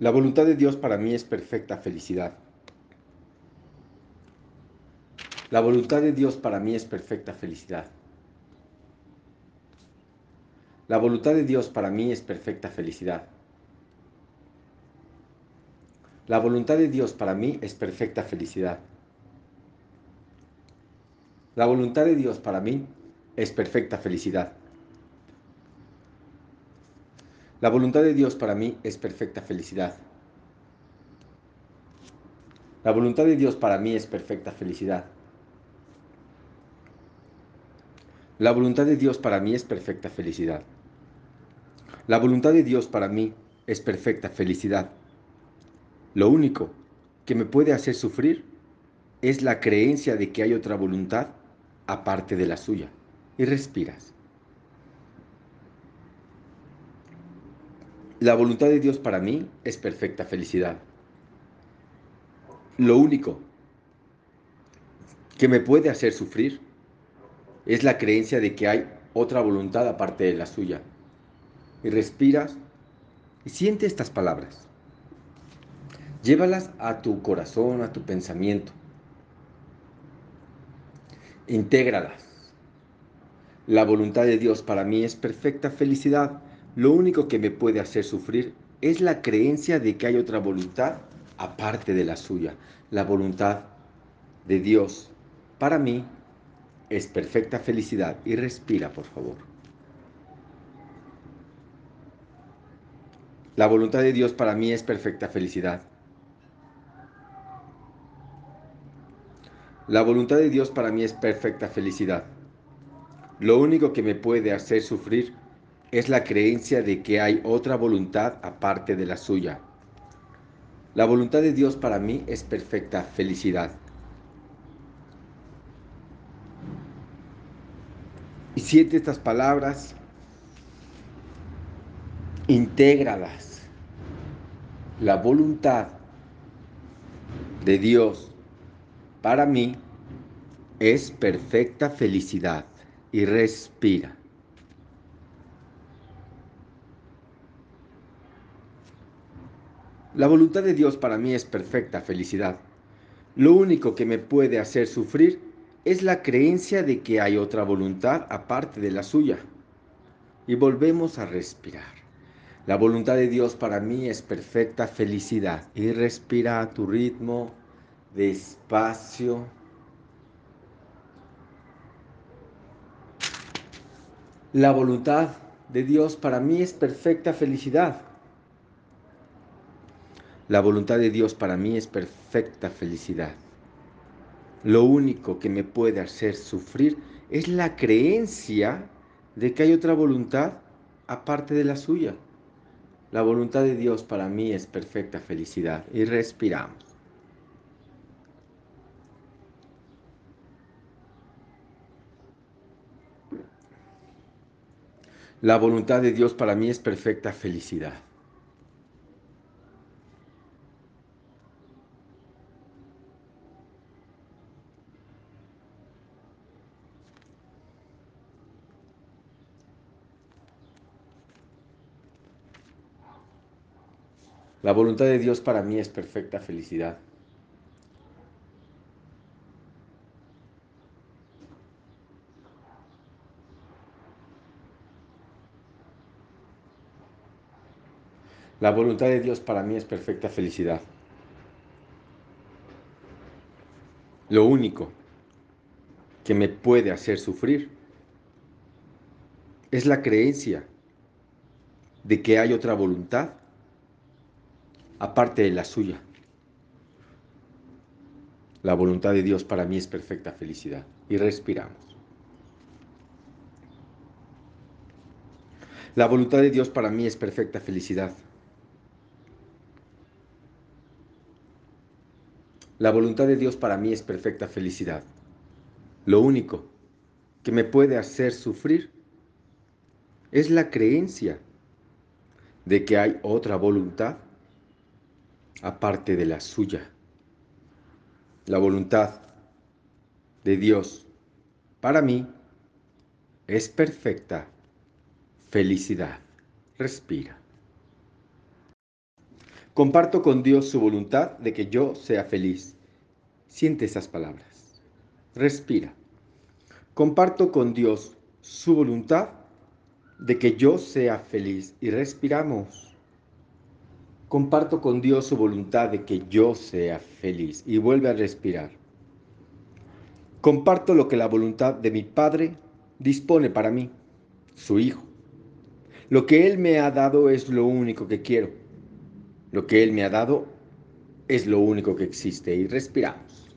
La voluntad de Dios para mí es perfecta felicidad. La voluntad de Dios para mí es perfecta felicidad. La voluntad de Dios para mí es perfecta felicidad. La voluntad de Dios para mí es perfecta felicidad. La voluntad de Dios para mí es perfecta felicidad. La voluntad de Dios para mí es perfecta felicidad. La voluntad de Dios para mí es perfecta felicidad. La voluntad de Dios para mí es perfecta felicidad. La voluntad de Dios para mí es perfecta felicidad. Lo único que me puede hacer sufrir es la creencia de que hay otra voluntad aparte de la suya. Y respiras. La voluntad de Dios para mí es perfecta felicidad. Lo único que me puede hacer sufrir es la creencia de que hay otra voluntad aparte de la suya. Y respiras y siente estas palabras. Llévalas a tu corazón, a tu pensamiento. Intégralas. La voluntad de Dios para mí es perfecta felicidad. Lo único que me puede hacer sufrir es la creencia de que hay otra voluntad aparte de la suya. La voluntad de Dios para mí es perfecta felicidad. Y respira, por favor. La voluntad de Dios para mí es perfecta felicidad. La voluntad de Dios para mí es perfecta felicidad. Lo único que me puede hacer sufrir es la creencia de que hay otra voluntad aparte de la suya. La voluntad de Dios para mí es perfecta felicidad. Y siente estas palabras, intégralas. La voluntad de Dios para mí es perfecta felicidad. Y respira. La voluntad de Dios para mí es perfecta felicidad. Lo único que me puede hacer sufrir es la creencia de que hay otra voluntad aparte de la suya. Y volvemos a respirar. La voluntad de Dios para mí es perfecta felicidad. Y respira a tu ritmo, despacio. La voluntad de Dios para mí es perfecta felicidad. La voluntad de Dios para mí es perfecta felicidad. Lo único que me puede hacer sufrir es la creencia de que hay otra voluntad aparte de la suya. La voluntad de Dios para mí es perfecta felicidad. Y respiramos. La voluntad de Dios para mí es perfecta felicidad. La voluntad de Dios para mí es perfecta felicidad. La voluntad de Dios para mí es perfecta felicidad. Lo único que me puede hacer sufrir es la creencia de que hay otra voluntad aparte de la suya. La voluntad de Dios para mí es perfecta felicidad. Y respiramos. La voluntad de Dios para mí es perfecta felicidad. La voluntad de Dios para mí es perfecta felicidad. Lo único que me puede hacer sufrir es la creencia de que hay otra voluntad aparte de la suya. La voluntad de Dios para mí es perfecta felicidad. Respira. Comparto con Dios su voluntad de que yo sea feliz. Siente esas palabras. Respira. Comparto con Dios su voluntad de que yo sea feliz. Y respiramos. Comparto con Dios su voluntad de que yo sea feliz. Y vuelve a respirar. Comparto lo que la voluntad de mi Padre dispone para mí, su Hijo. Lo que Él me ha dado es lo único que quiero. Lo que Él me ha dado es lo único que existe. Y respiramos.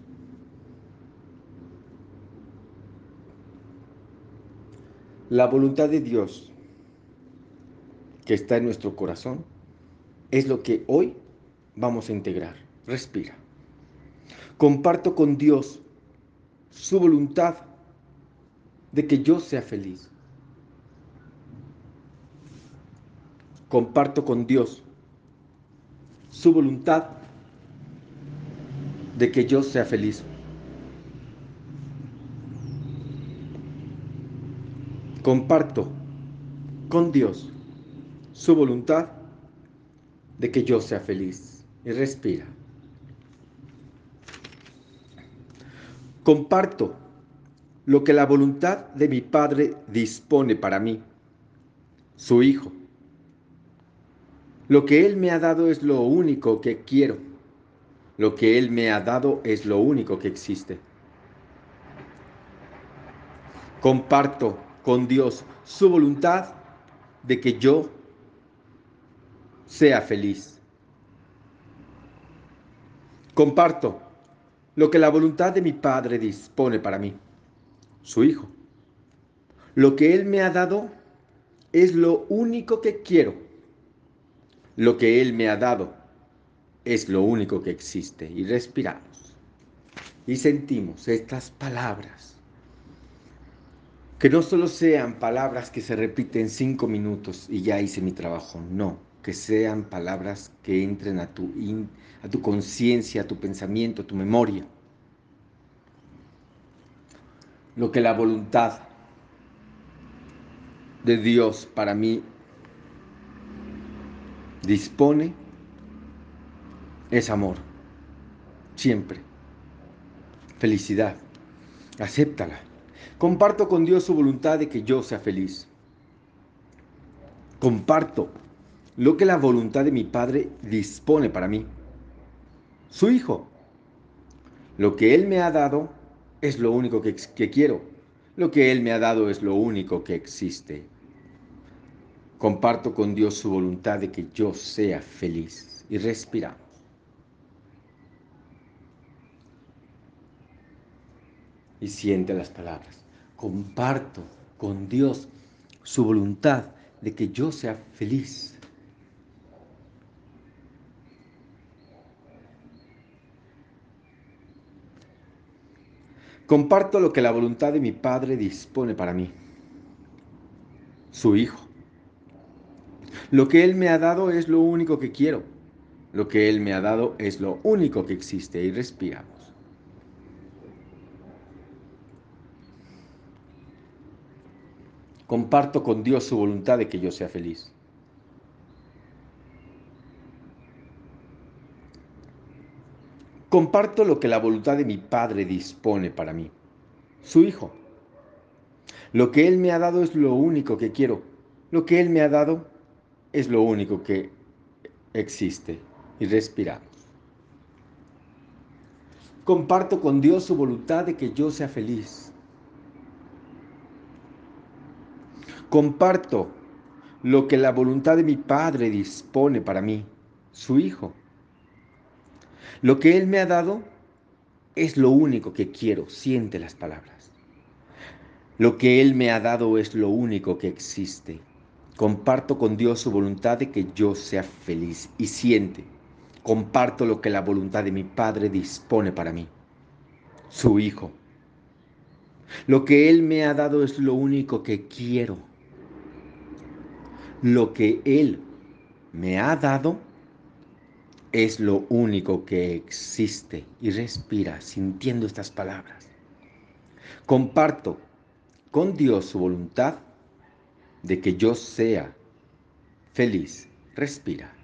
La voluntad de Dios que está en nuestro corazón es lo que hoy vamos a integrar. Respira. Comparto con Dios su voluntad de que yo sea feliz. Comparto con Dios su voluntad de que yo sea feliz. Comparto con Dios su voluntad de que yo sea feliz. Y respira. Comparto lo que la voluntad de mi Padre dispone para mí, su Hijo. Lo que Él me ha dado es lo único que quiero. Lo que Él me ha dado es lo único que existe. Comparto con Dios su voluntad de que yo sea feliz. Comparto lo que la voluntad de mi Padre dispone para mí, su Hijo. Lo que Él me ha dado es lo único que quiero. Lo que Él me ha dado es lo único que existe. Y respiramos. Y sentimos estas palabras que no solo sean palabras que se repiten cinco minutos y ya hice mi trabajo, no, que sean palabras que entren a tu, a tu conciencia, a tu pensamiento, a tu memoria. Lo que la voluntad de Dios para mí dispone es amor, siempre, felicidad, acéptala. Comparto con Dios su voluntad de que yo sea feliz. Comparto lo que la voluntad de mi Padre dispone para mí. Su Hijo. Lo que Él me ha dado es lo único que, quiero. Lo que Él me ha dado es lo único que existe. Comparto con Dios su voluntad de que yo sea feliz. Y respiramos. Y siente las palabras comparto con Dios su voluntad de que yo sea feliz. Comparto lo que la voluntad de mi Padre dispone para mí, su Hijo. Lo que Él me ha dado es lo único que quiero. Lo que Él me ha dado es lo único que existe y respiramos. comparto con Dios su voluntad de que yo sea feliz. Comparto lo que la voluntad de mi Padre dispone para mí, su Hijo. Lo que Él me ha dado es lo único que quiero. Lo que Él me ha dado es lo único que existe. Y respiramos. Comparto con Dios su voluntad de que yo sea feliz. Comparto lo que la voluntad de mi Padre dispone para mí, su Hijo. Lo que Él me ha dado es lo único que quiero, siente las palabras. Lo que Él me ha dado es lo único que existe. Comparto con Dios su voluntad de que yo sea feliz y siente. Comparto lo que la voluntad de mi Padre dispone para mí, su Hijo. Lo que Él me ha dado es lo único que quiero lo que Él me ha dado es lo único que existe. Y respira sintiendo estas palabras. Comparto con Dios su voluntad de que yo sea feliz. Respira.